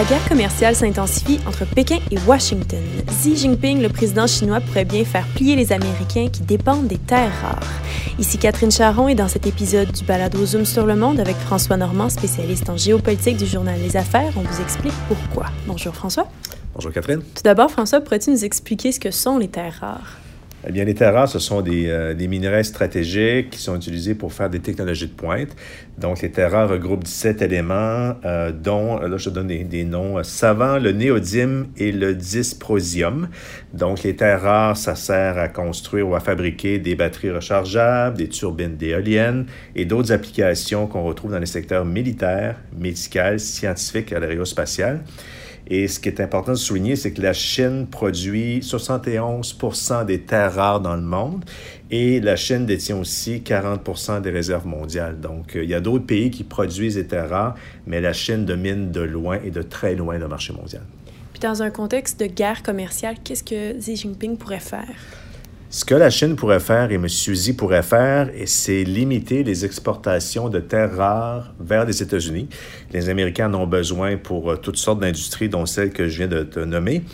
la guerre commerciale s'intensifie entre Pékin et Washington, Xi Jinping, le président chinois, pourrait bien faire plier les Américains qui dépendent des terres rares. Ici Catherine Charon et dans cet épisode du Balado Zoom sur le monde avec François Normand, spécialiste en géopolitique du journal Les Affaires, on vous explique pourquoi. Bonjour François. Bonjour Catherine. Tout d'abord, François, pourrais-tu nous expliquer ce que sont les terres rares? Eh bien, les terres rares, ce sont des, euh, des, minerais stratégiques qui sont utilisés pour faire des technologies de pointe. Donc, les terres rares regroupent 17 éléments, euh, dont, là, je donne des, noms euh, savants, le néodyme et le dysprosium. Donc, les terres rares, ça sert à construire ou à fabriquer des batteries rechargeables, des turbines d'éoliennes et d'autres applications qu'on retrouve dans les secteurs militaires, médical, scientifiques et aérospatial. Et ce qui est important de souligner, c'est que la Chine produit 71 des terres rares dans le monde et la Chine détient aussi 40 des réserves mondiales. Donc, il y a d'autres pays qui produisent des terres rares, mais la Chine domine de loin et de très loin le marché mondial. Puis dans un contexte de guerre commerciale, qu'est-ce que Xi Jinping pourrait faire? Ce que la Chine pourrait faire et M. Xi pourrait faire, c'est limiter les exportations de terres rares vers les États-Unis. Les Américains en ont besoin pour toutes sortes d'industries, dont celle que je viens de te nommer.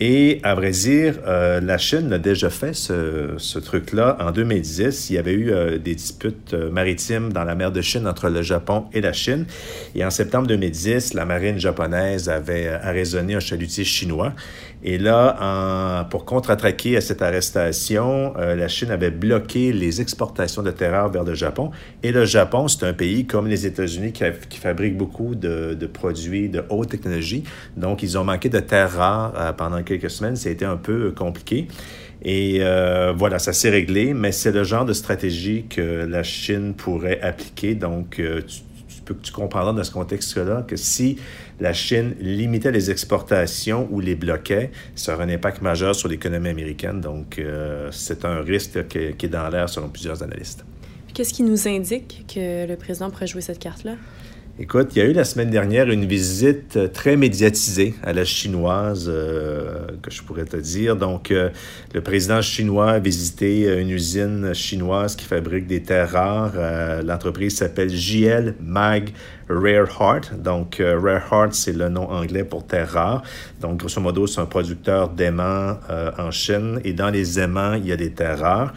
Et à vrai dire, euh, la Chine a déjà fait ce, truc-là. En 2010, il y avait eu euh, des disputes euh, maritimes dans la mer de Chine entre le Japon et la Chine. Et en septembre 2010, la marine japonaise avait arraisonné un chalutier chinois. Et là, pour contre-attaquer à cette arrestation, la Chine avait bloqué les exportations de terres vers le Japon. Et le Japon, c'est un pays comme les États-Unis qui, qui, fabrique beaucoup de, de, produits de haute technologie. Donc, ils ont manqué de terres rares pendant quelques semaines, ça a été un peu compliqué. Et euh, voilà, ça s'est réglé, mais c'est le genre de stratégie que la Chine pourrait appliquer. Donc, euh, tu, tu, tu comprendras dans ce contexte-là que si la Chine limitait les exportations ou les bloquait, ça aurait un impact majeur sur l'économie américaine. Donc, euh, c'est un risque qui est dans l'air selon plusieurs analystes. Qu'est-ce qui nous indique que le président pourrait jouer cette carte-là? Écoute, il y a eu la semaine dernière une visite euh, très médiatisée à la chinoise, euh, que je pourrais te dire. Donc, euh, le président chinois a visité une usine chinoise qui fabrique des terres rares. L'entreprise s'appelle JL Mag Rare Heart. Donc, Rare Heart, c'est le nom anglais pour terres rares. Donc, grosso modo, c'est un producteur d'aimants en Chine. Et dans les aimants, il y a des terres rares.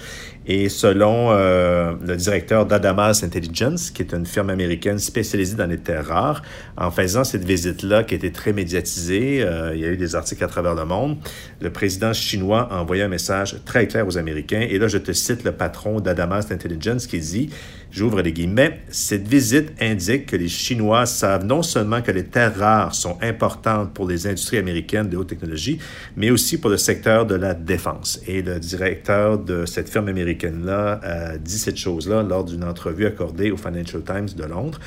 Et selon euh, le directeur d'Adamas Intelligence, qui est une firme américaine spécialisée dans les terres rares, en faisant cette visite-là qui été très médiatisée, euh, il y a eu des articles à travers le monde, le président chinois a envoyé un message très clair aux Américains. Et là, je te cite le patron d'Adamas Intelligence qui dit, j'ouvre les guillemets, cette visite indique que les Chinois savent non seulement que les terres rares sont importantes pour les industries américaines de haute technologie, mais aussi pour le secteur de la défense. Et le directeur de cette firme américaine là a dit cette chose-là lors d'une entrevue accordée au Financial Times de Londres.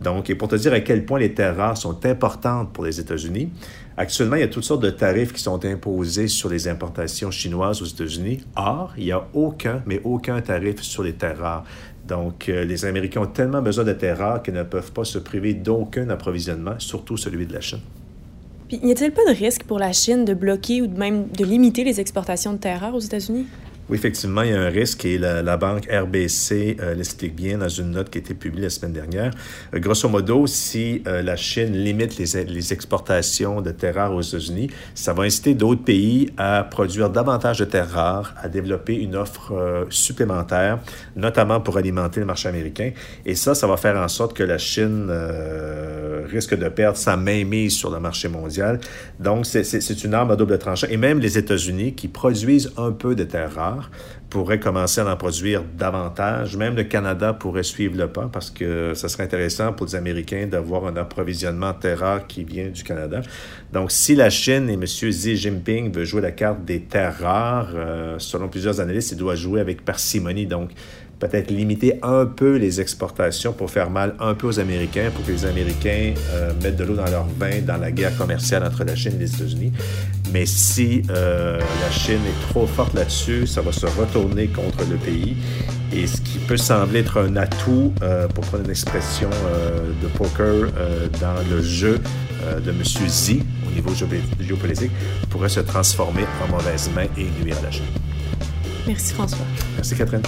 Donc, et pour te dire à quel point les terres rares sont importantes pour les États-Unis, actuellement, il y a toutes sortes de tarifs qui sont imposés sur les importations chinoises aux États-Unis. Or, il n'y a aucun, mais aucun tarif sur les terres rares. Donc, euh, les Américains ont tellement besoin de terres rares qu'ils ne peuvent pas se priver d'aucun approvisionnement, surtout celui de la Chine. Puis, n'y a-t-il pas de risque pour la Chine de bloquer ou même de limiter les exportations de terres rares aux États-Unis? Oui, effectivement, il y a un risque et la, banque RBC euh, l'explique bien dans une note qui a été publiée la semaine dernière. Euh, grosso modo, si euh, la Chine limite les, les, exportations de terres rares aux États-Unis, ça va inciter d'autres pays à produire davantage de terres rares, à développer une offre euh, supplémentaire, notamment pour alimenter le marché américain. Et ça, ça va faire en sorte que la Chine euh, risque de perdre sa mainmise sur le marché mondial. Donc, c'est une arme à double tranchant. Et même les États-Unis, qui produisent un peu de terres rares, pourrait commencer à en produire davantage. Même le Canada pourrait suivre le pas parce que ce serait intéressant pour les Américains d'avoir un approvisionnement terre rare qui vient du Canada. Donc, si la Chine et M. Xi Jinping veulent jouer la carte des terres rares, euh, selon plusieurs analystes, il doit jouer avec parcimonie. Donc, peut-être limiter un peu les exportations pour faire mal un peu aux Américains, pour que les Américains euh, mettent de l'eau dans leur vin dans la guerre commerciale entre la Chine et les États-Unis. Mais si euh, la Chine est trop forte là-dessus, ça va se retourner contre le pays. Et ce qui peut sembler être un atout, euh, pour prendre une expression de poker, dans le jeu de M. Xi au niveau géopolitique, pourrait se transformer en mauvaise main et nuire à la Chine. Merci François. Merci Catherine.